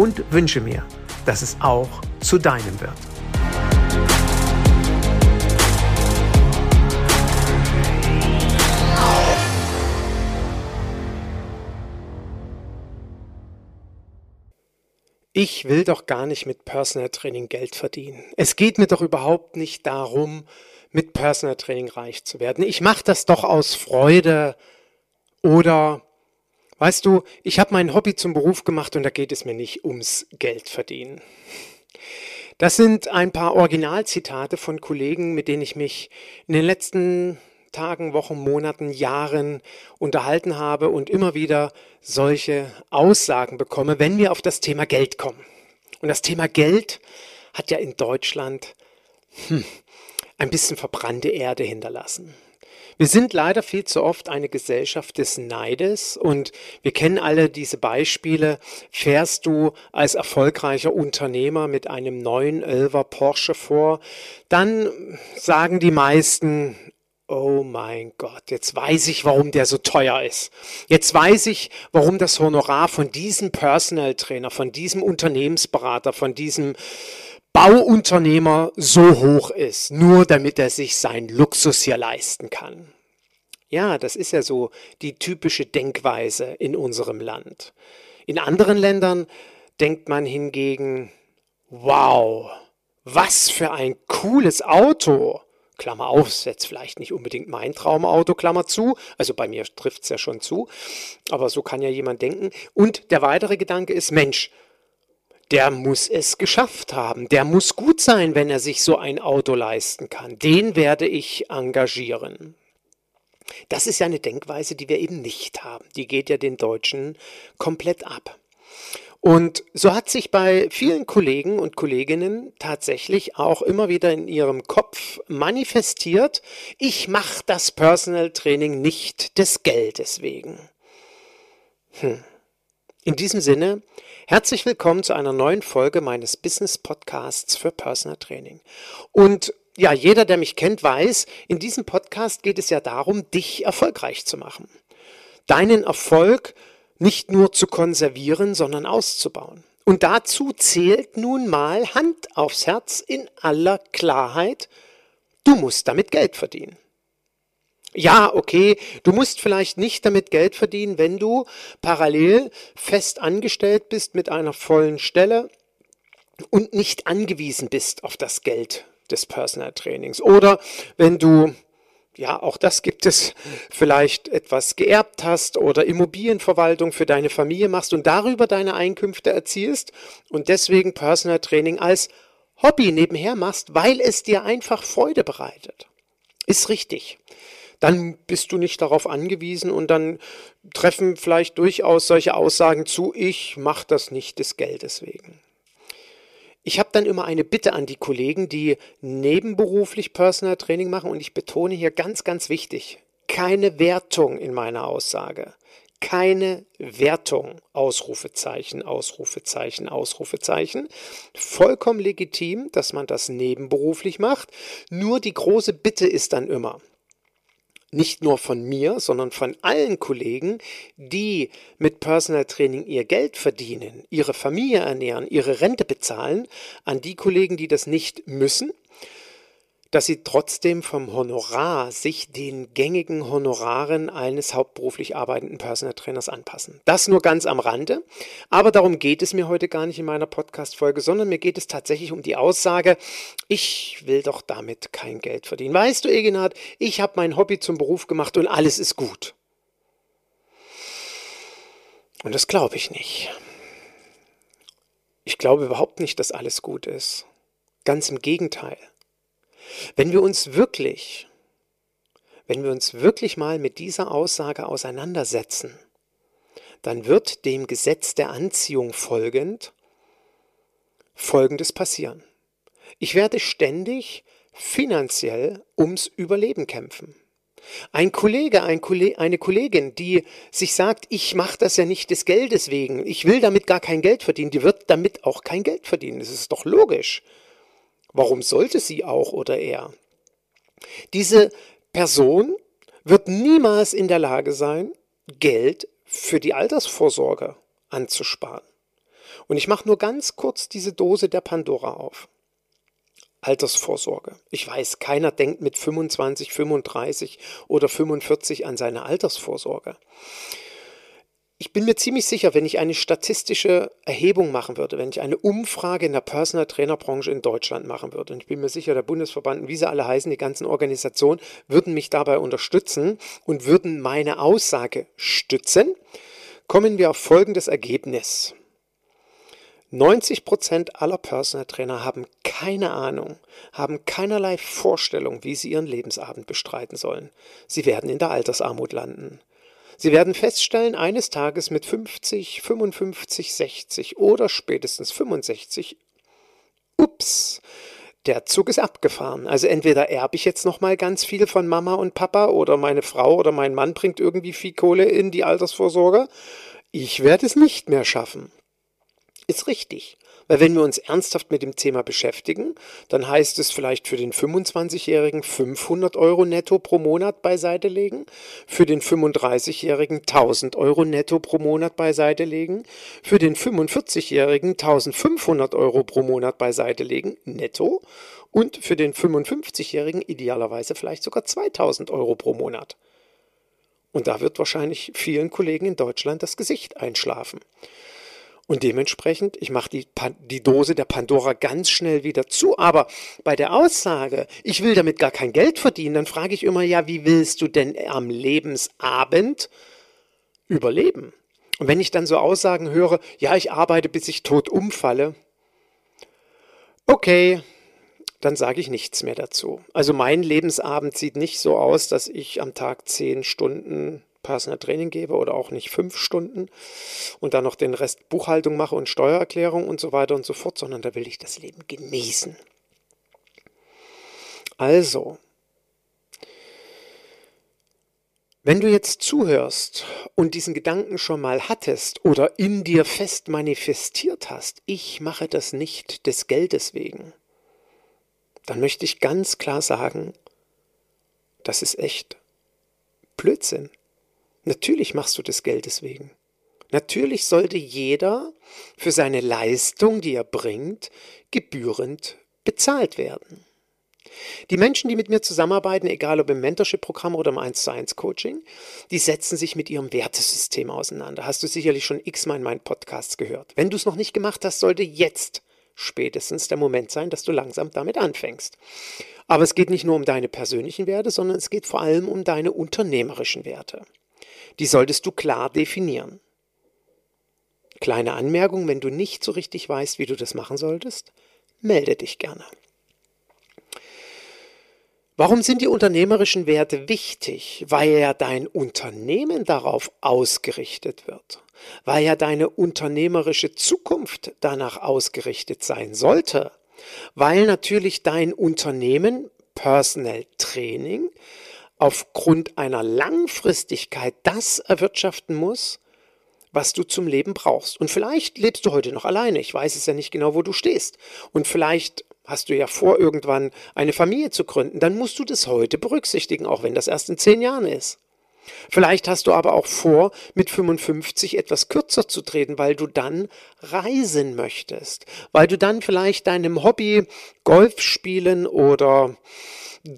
und wünsche mir, dass es auch zu deinem wird. Ich will doch gar nicht mit Personal Training Geld verdienen. Es geht mir doch überhaupt nicht darum, mit Personal Training reich zu werden. Ich mache das doch aus Freude oder Weißt du, ich habe mein Hobby zum Beruf gemacht und da geht es mir nicht ums Geld verdienen. Das sind ein paar Originalzitate von Kollegen, mit denen ich mich in den letzten Tagen, Wochen, Monaten, Jahren unterhalten habe und immer wieder solche Aussagen bekomme, wenn wir auf das Thema Geld kommen. Und das Thema Geld hat ja in Deutschland hm, ein bisschen verbrannte Erde hinterlassen. Wir sind leider viel zu oft eine Gesellschaft des Neides und wir kennen alle diese Beispiele. Fährst du als erfolgreicher Unternehmer mit einem neuen Elver Porsche vor, dann sagen die meisten, Oh mein Gott, jetzt weiß ich, warum der so teuer ist. Jetzt weiß ich, warum das Honorar von diesem Personal Trainer, von diesem Unternehmensberater, von diesem Bauunternehmer so hoch ist, nur damit er sich sein Luxus hier leisten kann. Ja, das ist ja so die typische Denkweise in unserem Land. In anderen Ländern denkt man hingegen, wow, was für ein cooles Auto. Klammer auf, ist jetzt vielleicht nicht unbedingt mein Traumauto, Klammer zu. Also bei mir trifft es ja schon zu. Aber so kann ja jemand denken. Und der weitere Gedanke ist, Mensch, der muss es geschafft haben. Der muss gut sein, wenn er sich so ein Auto leisten kann. Den werde ich engagieren. Das ist ja eine Denkweise, die wir eben nicht haben. Die geht ja den Deutschen komplett ab. Und so hat sich bei vielen Kollegen und Kolleginnen tatsächlich auch immer wieder in ihrem Kopf manifestiert, ich mache das Personal Training nicht des Geldes wegen. Hm. In diesem Sinne, herzlich willkommen zu einer neuen Folge meines Business Podcasts für Personal Training. Und ja, jeder, der mich kennt, weiß, in diesem Podcast geht es ja darum, dich erfolgreich zu machen. Deinen Erfolg nicht nur zu konservieren, sondern auszubauen. Und dazu zählt nun mal Hand aufs Herz in aller Klarheit, du musst damit Geld verdienen. Ja, okay, du musst vielleicht nicht damit Geld verdienen, wenn du parallel fest angestellt bist mit einer vollen Stelle und nicht angewiesen bist auf das Geld des Personal Trainings. Oder wenn du ja, auch das gibt es, vielleicht etwas geerbt hast oder Immobilienverwaltung für deine Familie machst und darüber deine Einkünfte erzielst und deswegen Personal Training als Hobby nebenher machst, weil es dir einfach Freude bereitet. Ist richtig dann bist du nicht darauf angewiesen und dann treffen vielleicht durchaus solche Aussagen zu, ich mache das nicht des Geldes wegen. Ich habe dann immer eine Bitte an die Kollegen, die nebenberuflich Personal Training machen und ich betone hier ganz, ganz wichtig, keine Wertung in meiner Aussage. Keine Wertung. Ausrufezeichen, Ausrufezeichen, Ausrufezeichen. Vollkommen legitim, dass man das nebenberuflich macht. Nur die große Bitte ist dann immer, nicht nur von mir, sondern von allen Kollegen, die mit Personal Training ihr Geld verdienen, ihre Familie ernähren, ihre Rente bezahlen, an die Kollegen, die das nicht müssen, dass sie trotzdem vom Honorar sich den gängigen Honoraren eines hauptberuflich arbeitenden Personal Trainers anpassen. Das nur ganz am Rande, aber darum geht es mir heute gar nicht in meiner Podcast-Folge, sondern mir geht es tatsächlich um die Aussage, ich will doch damit kein Geld verdienen. Weißt du, Egenhard, ich habe mein Hobby zum Beruf gemacht und alles ist gut. Und das glaube ich nicht. Ich glaube überhaupt nicht, dass alles gut ist. Ganz im Gegenteil. Wenn wir uns wirklich, wenn wir uns wirklich mal mit dieser Aussage auseinandersetzen, dann wird dem Gesetz der Anziehung folgend Folgendes passieren. Ich werde ständig finanziell ums Überleben kämpfen. Ein Kollege, ein Kollege, eine Kollegin, die sich sagt, ich mache das ja nicht des Geldes wegen, ich will damit gar kein Geld verdienen, die wird damit auch kein Geld verdienen. Das ist doch logisch. Warum sollte sie auch oder er? Diese Person wird niemals in der Lage sein, Geld für die Altersvorsorge anzusparen. Und ich mache nur ganz kurz diese Dose der Pandora auf. Altersvorsorge. Ich weiß, keiner denkt mit 25, 35 oder 45 an seine Altersvorsorge. Ich bin mir ziemlich sicher, wenn ich eine statistische Erhebung machen würde, wenn ich eine Umfrage in der Personal Trainer Branche in Deutschland machen würde, und ich bin mir sicher, der Bundesverband, wie sie alle heißen, die ganzen Organisationen, würden mich dabei unterstützen und würden meine Aussage stützen, kommen wir auf folgendes Ergebnis. 90 Prozent aller Personal Trainer haben keine Ahnung, haben keinerlei Vorstellung, wie sie ihren Lebensabend bestreiten sollen. Sie werden in der Altersarmut landen. Sie werden feststellen, eines Tages mit 50, 55, 60 oder spätestens 65, ups, der Zug ist abgefahren. Also entweder erbe ich jetzt noch mal ganz viel von Mama und Papa oder meine Frau oder mein Mann bringt irgendwie viel Kohle in die Altersvorsorge. Ich werde es nicht mehr schaffen. Ist richtig. Weil wenn wir uns ernsthaft mit dem Thema beschäftigen, dann heißt es vielleicht für den 25-Jährigen 500 Euro netto pro Monat beiseite legen, für den 35-Jährigen 1000 Euro netto pro Monat beiseite legen, für den 45-Jährigen 1500 Euro pro Monat beiseite legen, netto, und für den 55-Jährigen idealerweise vielleicht sogar 2000 Euro pro Monat. Und da wird wahrscheinlich vielen Kollegen in Deutschland das Gesicht einschlafen. Und dementsprechend, ich mache die, die Dose der Pandora ganz schnell wieder zu. Aber bei der Aussage, ich will damit gar kein Geld verdienen, dann frage ich immer, ja, wie willst du denn am Lebensabend überleben? Und wenn ich dann so Aussagen höre, ja, ich arbeite, bis ich tot umfalle, okay, dann sage ich nichts mehr dazu. Also mein Lebensabend sieht nicht so aus, dass ich am Tag zehn Stunden Personal Training gebe oder auch nicht fünf Stunden und dann noch den Rest Buchhaltung mache und Steuererklärung und so weiter und so fort, sondern da will ich das Leben genießen. Also, wenn du jetzt zuhörst und diesen Gedanken schon mal hattest oder in dir fest manifestiert hast, ich mache das nicht des Geldes wegen, dann möchte ich ganz klar sagen, das ist echt Blödsinn. Natürlich machst du das Geldes wegen. Natürlich sollte jeder für seine Leistung, die er bringt, gebührend bezahlt werden. Die Menschen, die mit mir zusammenarbeiten, egal ob im Mentorship-Programm oder im 1 zu 1 Coaching, die setzen sich mit ihrem Wertesystem auseinander. Hast du sicherlich schon x-mal in meinen Podcasts gehört. Wenn du es noch nicht gemacht hast, sollte jetzt spätestens der Moment sein, dass du langsam damit anfängst. Aber es geht nicht nur um deine persönlichen Werte, sondern es geht vor allem um deine unternehmerischen Werte. Die solltest du klar definieren. Kleine Anmerkung, wenn du nicht so richtig weißt, wie du das machen solltest, melde dich gerne. Warum sind die unternehmerischen Werte wichtig? Weil ja dein Unternehmen darauf ausgerichtet wird, weil ja deine unternehmerische Zukunft danach ausgerichtet sein sollte, weil natürlich dein Unternehmen Personal Training aufgrund einer Langfristigkeit das erwirtschaften muss, was du zum Leben brauchst. Und vielleicht lebst du heute noch alleine. Ich weiß es ja nicht genau, wo du stehst. Und vielleicht hast du ja vor, irgendwann eine Familie zu gründen. Dann musst du das heute berücksichtigen, auch wenn das erst in zehn Jahren ist. Vielleicht hast du aber auch vor, mit 55 etwas kürzer zu treten, weil du dann reisen möchtest, weil du dann vielleicht deinem Hobby Golf spielen oder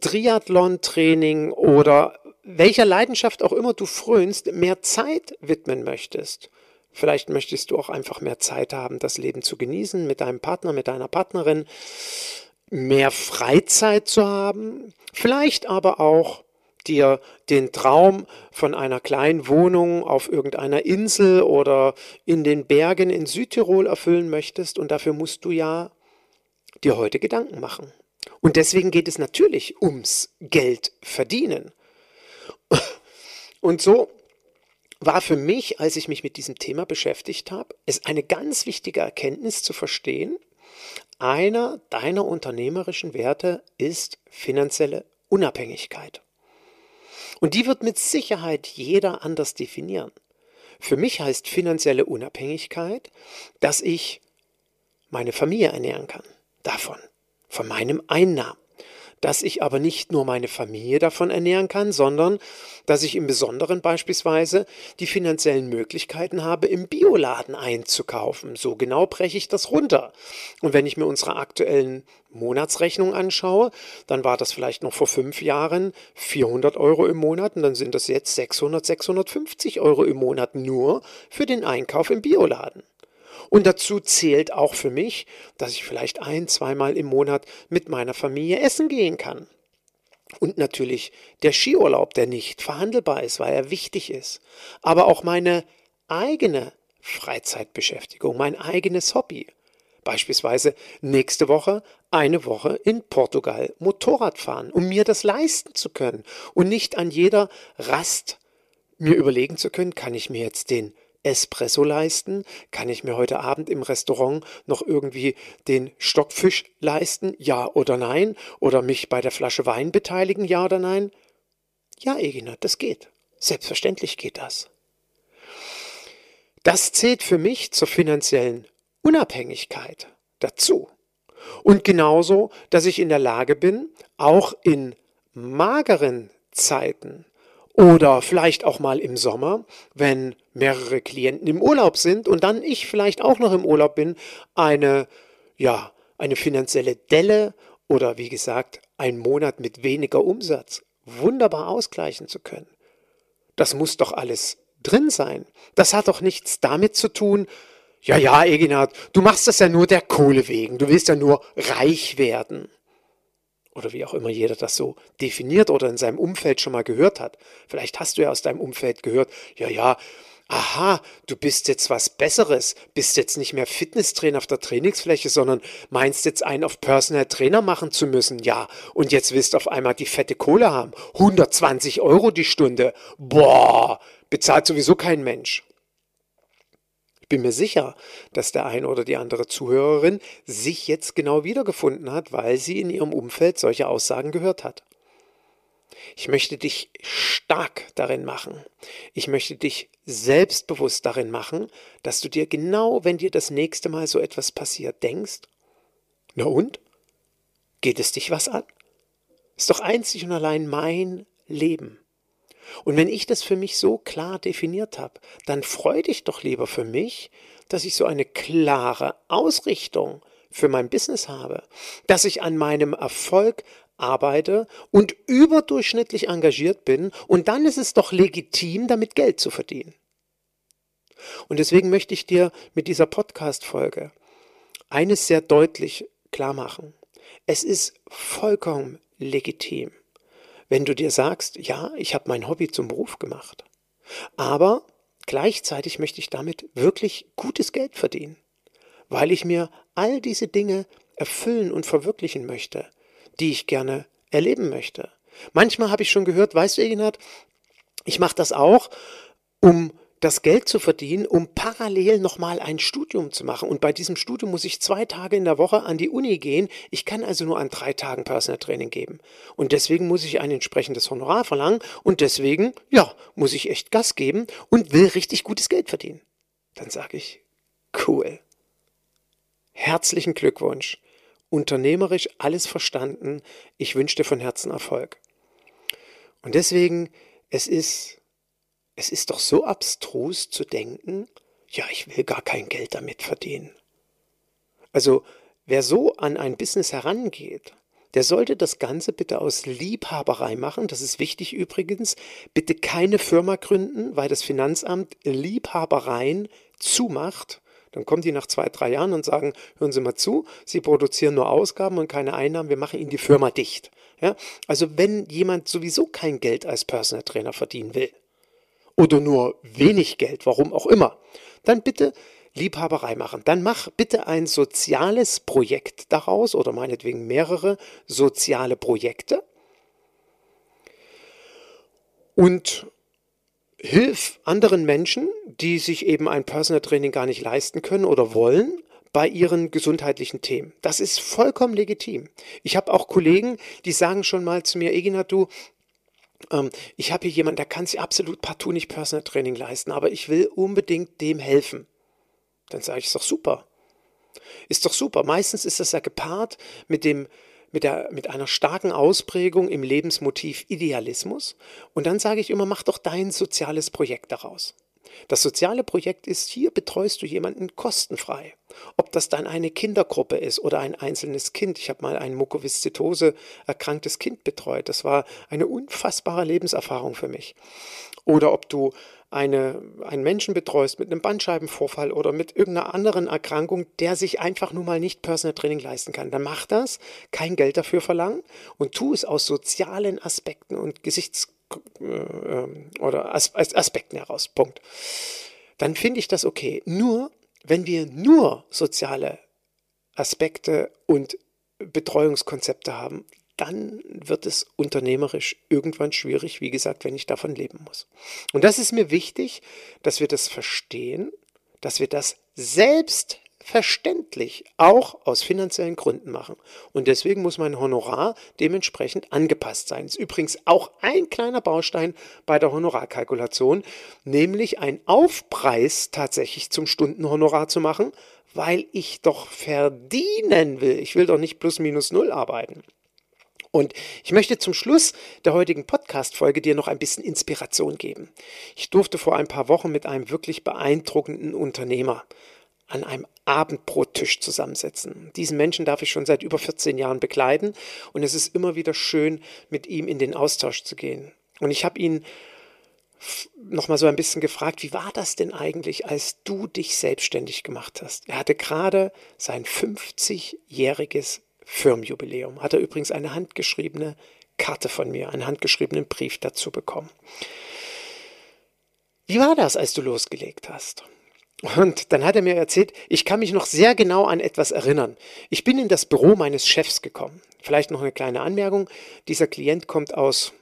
Triathlon-Training oder welcher Leidenschaft auch immer du frönst, mehr Zeit widmen möchtest. Vielleicht möchtest du auch einfach mehr Zeit haben, das Leben zu genießen, mit deinem Partner, mit deiner Partnerin, mehr Freizeit zu haben, vielleicht aber auch dir den Traum von einer kleinen Wohnung auf irgendeiner Insel oder in den Bergen in Südtirol erfüllen möchtest und dafür musst du ja dir heute Gedanken machen. Und deswegen geht es natürlich ums Geld verdienen. Und so war für mich, als ich mich mit diesem Thema beschäftigt habe, es eine ganz wichtige Erkenntnis zu verstehen, einer deiner unternehmerischen Werte ist finanzielle Unabhängigkeit. Und die wird mit Sicherheit jeder anders definieren. Für mich heißt finanzielle Unabhängigkeit, dass ich meine Familie ernähren kann. Davon. Von meinem Einnahmen dass ich aber nicht nur meine Familie davon ernähren kann, sondern dass ich im Besonderen beispielsweise die finanziellen Möglichkeiten habe, im Bioladen einzukaufen. So genau breche ich das runter. Und wenn ich mir unsere aktuellen Monatsrechnung anschaue, dann war das vielleicht noch vor fünf Jahren 400 Euro im Monat und dann sind das jetzt 600, 650 Euro im Monat nur für den Einkauf im Bioladen. Und dazu zählt auch für mich, dass ich vielleicht ein, zweimal im Monat mit meiner Familie essen gehen kann. Und natürlich der Skiurlaub, der nicht verhandelbar ist, weil er wichtig ist. Aber auch meine eigene Freizeitbeschäftigung, mein eigenes Hobby. Beispielsweise nächste Woche eine Woche in Portugal Motorrad fahren, um mir das leisten zu können und nicht an jeder Rast mir überlegen zu können, kann ich mir jetzt den Espresso leisten? Kann ich mir heute Abend im Restaurant noch irgendwie den Stockfisch leisten? Ja oder nein? Oder mich bei der Flasche Wein beteiligen? Ja oder nein? Ja, Egina, das geht. Selbstverständlich geht das. Das zählt für mich zur finanziellen Unabhängigkeit dazu. Und genauso, dass ich in der Lage bin, auch in mageren Zeiten oder vielleicht auch mal im Sommer, wenn mehrere Klienten im Urlaub sind und dann ich vielleicht auch noch im Urlaub bin, eine, ja, eine finanzielle Delle oder wie gesagt, einen Monat mit weniger Umsatz wunderbar ausgleichen zu können. Das muss doch alles drin sein. Das hat doch nichts damit zu tun, ja, ja, Eginhard, du machst das ja nur der Kohle wegen, du willst ja nur reich werden oder wie auch immer jeder das so definiert oder in seinem Umfeld schon mal gehört hat. Vielleicht hast du ja aus deinem Umfeld gehört, ja, ja, aha, du bist jetzt was Besseres, bist jetzt nicht mehr Fitnesstrainer auf der Trainingsfläche, sondern meinst jetzt einen auf Personal Trainer machen zu müssen, ja, und jetzt willst du auf einmal die fette Kohle haben, 120 Euro die Stunde, boah, bezahlt sowieso kein Mensch bin mir sicher, dass der eine oder die andere Zuhörerin sich jetzt genau wiedergefunden hat, weil sie in ihrem Umfeld solche Aussagen gehört hat. Ich möchte dich stark darin machen. Ich möchte dich selbstbewusst darin machen, dass du dir genau, wenn dir das nächste Mal so etwas passiert, denkst, na und? Geht es dich was an? Ist doch einzig und allein mein Leben. Und wenn ich das für mich so klar definiert habe, dann freu dich doch lieber für mich, dass ich so eine klare Ausrichtung für mein Business habe, dass ich an meinem Erfolg arbeite und überdurchschnittlich engagiert bin und dann ist es doch legitim, damit Geld zu verdienen. Und deswegen möchte ich dir mit dieser Podcast-Folge eines sehr deutlich klar machen. Es ist vollkommen legitim, wenn du dir sagst, ja, ich habe mein Hobby zum Beruf gemacht, aber gleichzeitig möchte ich damit wirklich gutes Geld verdienen, weil ich mir all diese Dinge erfüllen und verwirklichen möchte, die ich gerne erleben möchte. Manchmal habe ich schon gehört, weißt du, Egenhard, ich mache das auch, um das Geld zu verdienen, um parallel nochmal ein Studium zu machen. Und bei diesem Studium muss ich zwei Tage in der Woche an die Uni gehen. Ich kann also nur an drei Tagen Personal Training geben. Und deswegen muss ich ein entsprechendes Honorar verlangen. Und deswegen, ja, muss ich echt Gas geben und will richtig gutes Geld verdienen. Dann sage ich, cool. Herzlichen Glückwunsch. Unternehmerisch alles verstanden. Ich wünsche dir von Herzen Erfolg. Und deswegen, es ist es ist doch so abstrus zu denken, ja, ich will gar kein Geld damit verdienen. Also wer so an ein Business herangeht, der sollte das Ganze bitte aus Liebhaberei machen. Das ist wichtig übrigens. Bitte keine Firma gründen, weil das Finanzamt Liebhabereien zumacht. Dann kommen die nach zwei, drei Jahren und sagen, hören Sie mal zu, Sie produzieren nur Ausgaben und keine Einnahmen, wir machen Ihnen die Firma dicht. Ja? Also wenn jemand sowieso kein Geld als Personal Trainer verdienen will oder nur wenig Geld, warum auch immer, dann bitte Liebhaberei machen. Dann mach bitte ein soziales Projekt daraus oder meinetwegen mehrere soziale Projekte und hilf anderen Menschen, die sich eben ein Personal Training gar nicht leisten können oder wollen, bei ihren gesundheitlichen Themen. Das ist vollkommen legitim. Ich habe auch Kollegen, die sagen schon mal zu mir, Egina, du, ich habe hier jemanden, der kann sich absolut partout nicht Personal Training leisten, aber ich will unbedingt dem helfen. Dann sage ich, ist doch super. Ist doch super. Meistens ist das ja gepaart mit dem mit, der, mit einer starken Ausprägung im Lebensmotiv Idealismus. Und dann sage ich immer, mach doch dein soziales Projekt daraus. Das soziale Projekt ist, hier betreust du jemanden kostenfrei. Ob das dann eine Kindergruppe ist oder ein einzelnes Kind. Ich habe mal ein Mukoviszidose erkranktes Kind betreut. Das war eine unfassbare Lebenserfahrung für mich. Oder ob du eine, einen Menschen betreust mit einem Bandscheibenvorfall oder mit irgendeiner anderen Erkrankung, der sich einfach nur mal nicht Personal Training leisten kann, dann mach das, kein Geld dafür verlangen und tu es aus sozialen Aspekten und Gesichts- äh, ähm, oder As Aspekten heraus. Punkt. Dann finde ich das okay. Nur, wenn wir nur soziale Aspekte und Betreuungskonzepte haben, dann wird es unternehmerisch irgendwann schwierig, wie gesagt, wenn ich davon leben muss. Und das ist mir wichtig, dass wir das verstehen, dass wir das selbstverständlich auch aus finanziellen Gründen machen. Und deswegen muss mein Honorar dementsprechend angepasst sein. Das ist übrigens auch ein kleiner Baustein bei der Honorarkalkulation, nämlich ein Aufpreis tatsächlich zum Stundenhonorar zu machen, weil ich doch verdienen will. Ich will doch nicht plus minus null arbeiten. Und ich möchte zum Schluss der heutigen Podcast-Folge dir noch ein bisschen Inspiration geben. Ich durfte vor ein paar Wochen mit einem wirklich beeindruckenden Unternehmer an einem Abendbrottisch zusammensetzen. Diesen Menschen darf ich schon seit über 14 Jahren begleiten und es ist immer wieder schön, mit ihm in den Austausch zu gehen. Und ich habe ihn noch mal so ein bisschen gefragt, wie war das denn eigentlich, als du dich selbstständig gemacht hast? Er hatte gerade sein 50-jähriges Firmenjubiläum. Hat er übrigens eine handgeschriebene Karte von mir, einen handgeschriebenen Brief dazu bekommen. Wie war das, als du losgelegt hast? Und dann hat er mir erzählt, ich kann mich noch sehr genau an etwas erinnern. Ich bin in das Büro meines Chefs gekommen. Vielleicht noch eine kleine Anmerkung. Dieser Klient kommt aus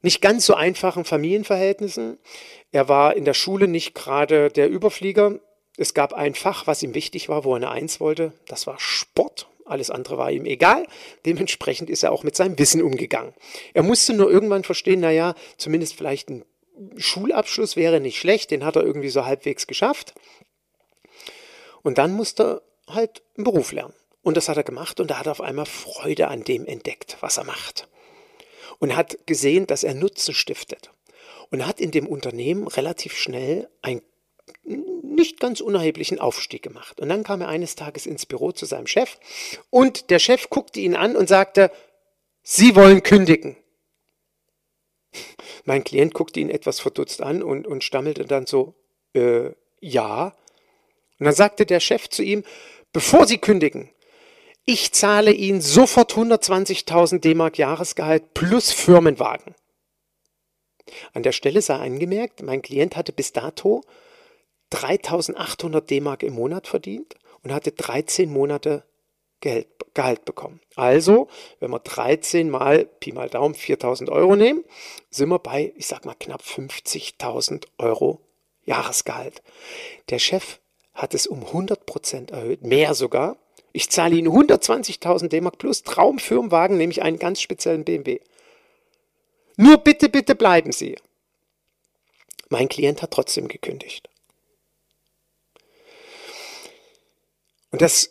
nicht ganz so einfachen Familienverhältnissen. Er war in der Schule nicht gerade der Überflieger. Es gab ein Fach, was ihm wichtig war, wo er eine Eins wollte. Das war Sport. Alles andere war ihm egal. Dementsprechend ist er auch mit seinem Wissen umgegangen. Er musste nur irgendwann verstehen, naja, zumindest vielleicht ein Schulabschluss wäre nicht schlecht, den hat er irgendwie so halbwegs geschafft. Und dann musste er halt einen Beruf lernen. Und das hat er gemacht und da hat er auf einmal Freude an dem entdeckt, was er macht. Und hat gesehen, dass er Nutzen stiftet. Und hat in dem Unternehmen relativ schnell ein nicht ganz unerheblichen Aufstieg gemacht. Und dann kam er eines Tages ins Büro zu seinem Chef und der Chef guckte ihn an und sagte, Sie wollen kündigen. Mein Klient guckte ihn etwas verdutzt an und, und stammelte dann so, äh, ja. Und dann sagte der Chef zu ihm, bevor Sie kündigen, ich zahle Ihnen sofort 120.000 D-Mark Jahresgehalt plus Firmenwagen. An der Stelle sei angemerkt, mein Klient hatte bis dato 3800 D-Mark im Monat verdient und hatte 13 Monate Gehalt, Gehalt bekommen. Also, wenn wir 13 mal Pi mal Daumen 4000 Euro nehmen, sind wir bei, ich sag mal, knapp 50.000 Euro Jahresgehalt. Der Chef hat es um 100 Prozent erhöht, mehr sogar. Ich zahle Ihnen 120.000 D-Mark plus Traumfirmenwagen, nämlich einen ganz speziellen BMW. Nur bitte, bitte bleiben Sie. Mein Klient hat trotzdem gekündigt. Und das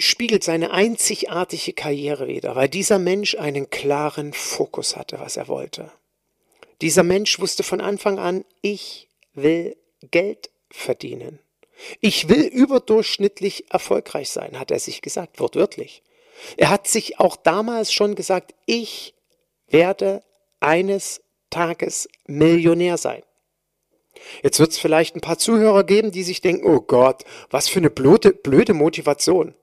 spiegelt seine einzigartige Karriere wider, weil dieser Mensch einen klaren Fokus hatte, was er wollte. Dieser Mensch wusste von Anfang an, ich will Geld verdienen. Ich will überdurchschnittlich erfolgreich sein, hat er sich gesagt, wortwörtlich. Er hat sich auch damals schon gesagt, ich werde eines Tages Millionär sein. Jetzt wird es vielleicht ein paar Zuhörer geben, die sich denken, oh Gott, was für eine blöde, blöde Motivation.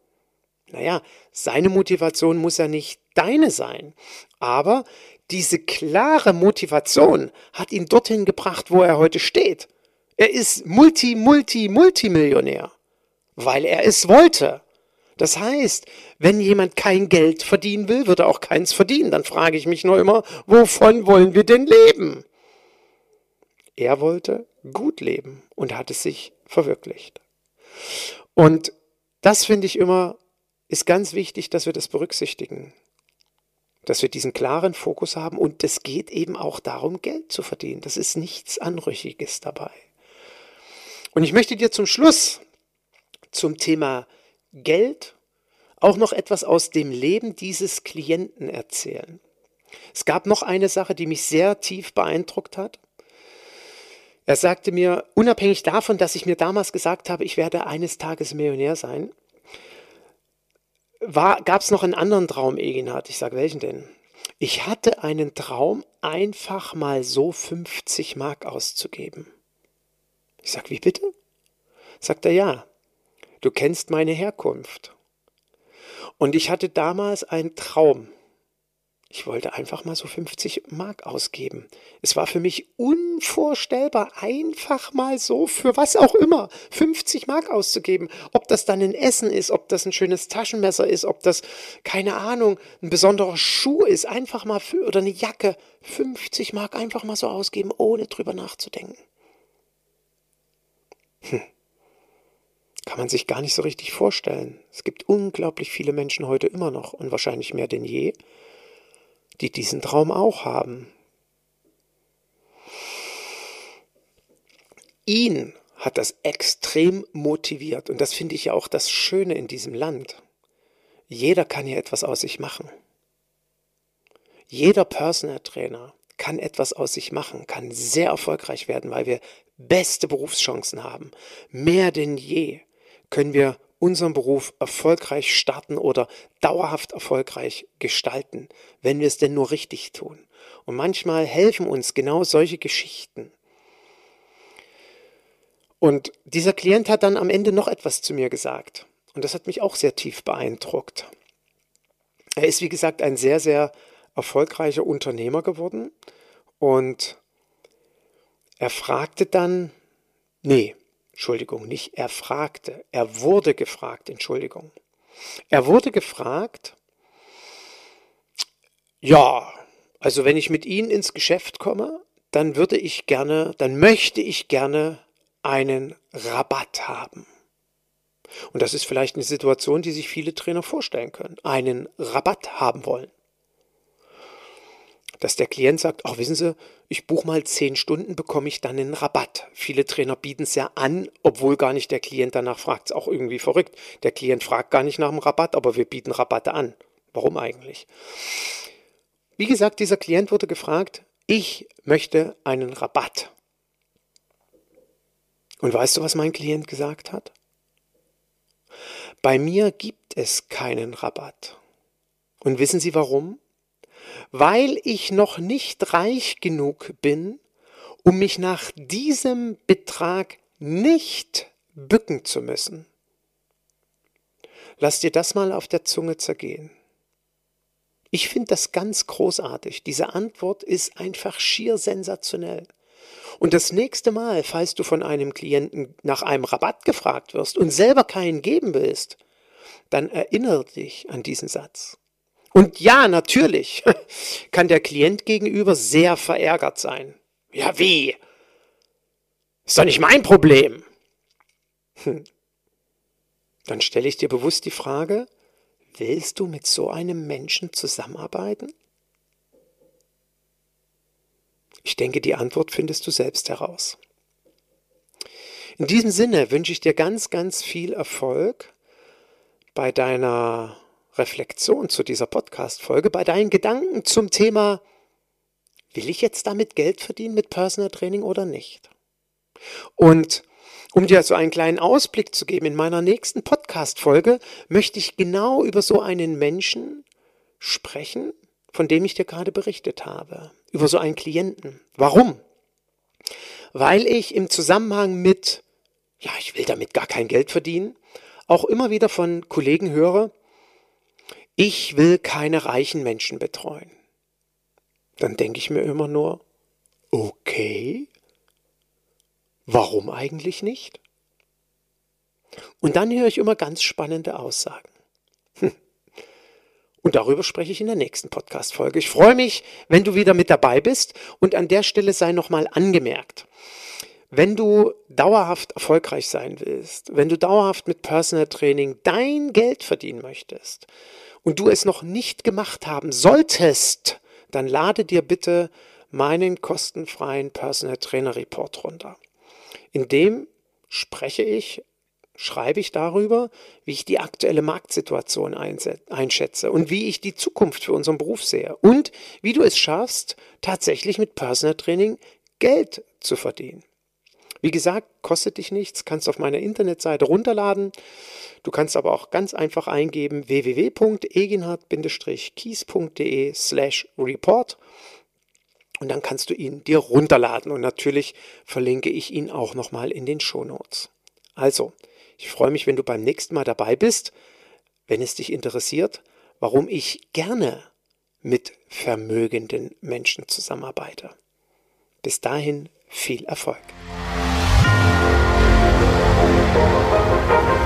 Naja, seine Motivation muss ja nicht deine sein, aber diese klare Motivation hat ihn dorthin gebracht, wo er heute steht. Er ist Multi, Multi, Multimillionär, weil er es wollte. Das heißt, wenn jemand kein Geld verdienen will, wird er auch keins verdienen. Dann frage ich mich nur immer, wovon wollen wir denn leben? Er wollte gut leben und hat es sich verwirklicht. Und das finde ich immer, ist ganz wichtig, dass wir das berücksichtigen. Dass wir diesen klaren Fokus haben und es geht eben auch darum, Geld zu verdienen. Das ist nichts Anrüchiges dabei. Und ich möchte dir zum Schluss zum Thema Geld auch noch etwas aus dem Leben dieses Klienten erzählen. Es gab noch eine Sache, die mich sehr tief beeindruckt hat. Er sagte mir, unabhängig davon, dass ich mir damals gesagt habe, ich werde eines Tages Millionär sein, gab es noch einen anderen Traum, Eginhard. Ich sage, welchen denn? Ich hatte einen Traum, einfach mal so 50 Mark auszugeben. Ich sag, wie bitte? Sagt er, ja, du kennst meine Herkunft. Und ich hatte damals einen Traum. Ich wollte einfach mal so 50 Mark ausgeben. Es war für mich unvorstellbar, einfach mal so für was auch immer 50 Mark auszugeben. Ob das dann ein Essen ist, ob das ein schönes Taschenmesser ist, ob das, keine Ahnung, ein besonderer Schuh ist, einfach mal für, oder eine Jacke. 50 Mark einfach mal so ausgeben, ohne drüber nachzudenken. Hm. Kann man sich gar nicht so richtig vorstellen. Es gibt unglaublich viele Menschen heute immer noch und wahrscheinlich mehr denn je, die diesen Traum auch haben. Ihn hat das extrem motiviert und das finde ich ja auch das Schöne in diesem Land. Jeder kann hier etwas aus sich machen. Jeder Personal Trainer kann etwas aus sich machen, kann sehr erfolgreich werden, weil wir beste Berufschancen haben. Mehr denn je können wir unseren Beruf erfolgreich starten oder dauerhaft erfolgreich gestalten, wenn wir es denn nur richtig tun. Und manchmal helfen uns genau solche Geschichten. Und dieser Klient hat dann am Ende noch etwas zu mir gesagt. Und das hat mich auch sehr tief beeindruckt. Er ist, wie gesagt, ein sehr, sehr erfolgreicher Unternehmer geworden. Und er fragte dann, nee, Entschuldigung, nicht er fragte, er wurde gefragt, Entschuldigung. Er wurde gefragt, ja, also wenn ich mit Ihnen ins Geschäft komme, dann würde ich gerne, dann möchte ich gerne einen Rabatt haben. Und das ist vielleicht eine Situation, die sich viele Trainer vorstellen können, einen Rabatt haben wollen dass der Klient sagt, ach wissen Sie, ich buche mal zehn Stunden, bekomme ich dann einen Rabatt. Viele Trainer bieten es ja an, obwohl gar nicht der Klient danach fragt. Ist auch irgendwie verrückt. Der Klient fragt gar nicht nach dem Rabatt, aber wir bieten Rabatte an. Warum eigentlich? Wie gesagt, dieser Klient wurde gefragt, ich möchte einen Rabatt. Und weißt du, was mein Klient gesagt hat? Bei mir gibt es keinen Rabatt. Und wissen Sie warum? Weil ich noch nicht reich genug bin, um mich nach diesem Betrag nicht bücken zu müssen. Lass dir das mal auf der Zunge zergehen. Ich finde das ganz großartig. Diese Antwort ist einfach schier sensationell. Und das nächste Mal, falls du von einem Klienten nach einem Rabatt gefragt wirst und selber keinen geben willst, dann erinnere dich an diesen Satz. Und ja, natürlich kann der Klient gegenüber sehr verärgert sein. Ja, wie? Ist doch nicht mein Problem. Hm. Dann stelle ich dir bewusst die Frage, willst du mit so einem Menschen zusammenarbeiten? Ich denke, die Antwort findest du selbst heraus. In diesem Sinne wünsche ich dir ganz, ganz viel Erfolg bei deiner Reflexion zu dieser Podcast-Folge, bei deinen Gedanken zum Thema, will ich jetzt damit Geld verdienen mit Personal Training oder nicht? Und um dir so einen kleinen Ausblick zu geben, in meiner nächsten Podcast-Folge möchte ich genau über so einen Menschen sprechen, von dem ich dir gerade berichtet habe. Über so einen Klienten. Warum? Weil ich im Zusammenhang mit, ja, ich will damit gar kein Geld verdienen, auch immer wieder von Kollegen höre, ich will keine reichen Menschen betreuen. Dann denke ich mir immer nur, okay, warum eigentlich nicht? Und dann höre ich immer ganz spannende Aussagen. Hm. Und darüber spreche ich in der nächsten Podcast-Folge. Ich freue mich, wenn du wieder mit dabei bist. Und an der Stelle sei nochmal angemerkt. Wenn du dauerhaft erfolgreich sein willst, wenn du dauerhaft mit Personal Training dein Geld verdienen möchtest und du es noch nicht gemacht haben solltest, dann lade dir bitte meinen kostenfreien Personal Trainer Report runter. In dem spreche ich, schreibe ich darüber, wie ich die aktuelle Marktsituation einschätze und wie ich die Zukunft für unseren Beruf sehe und wie du es schaffst, tatsächlich mit Personal Training Geld zu verdienen. Wie gesagt, kostet dich nichts, kannst auf meiner Internetseite runterladen. Du kannst aber auch ganz einfach eingeben www.eginhard-kies.de slash report und dann kannst du ihn dir runterladen und natürlich verlinke ich ihn auch nochmal in den Shownotes. Also, ich freue mich, wenn du beim nächsten Mal dabei bist, wenn es dich interessiert, warum ich gerne mit vermögenden Menschen zusammenarbeite. Bis dahin viel Erfolg. Música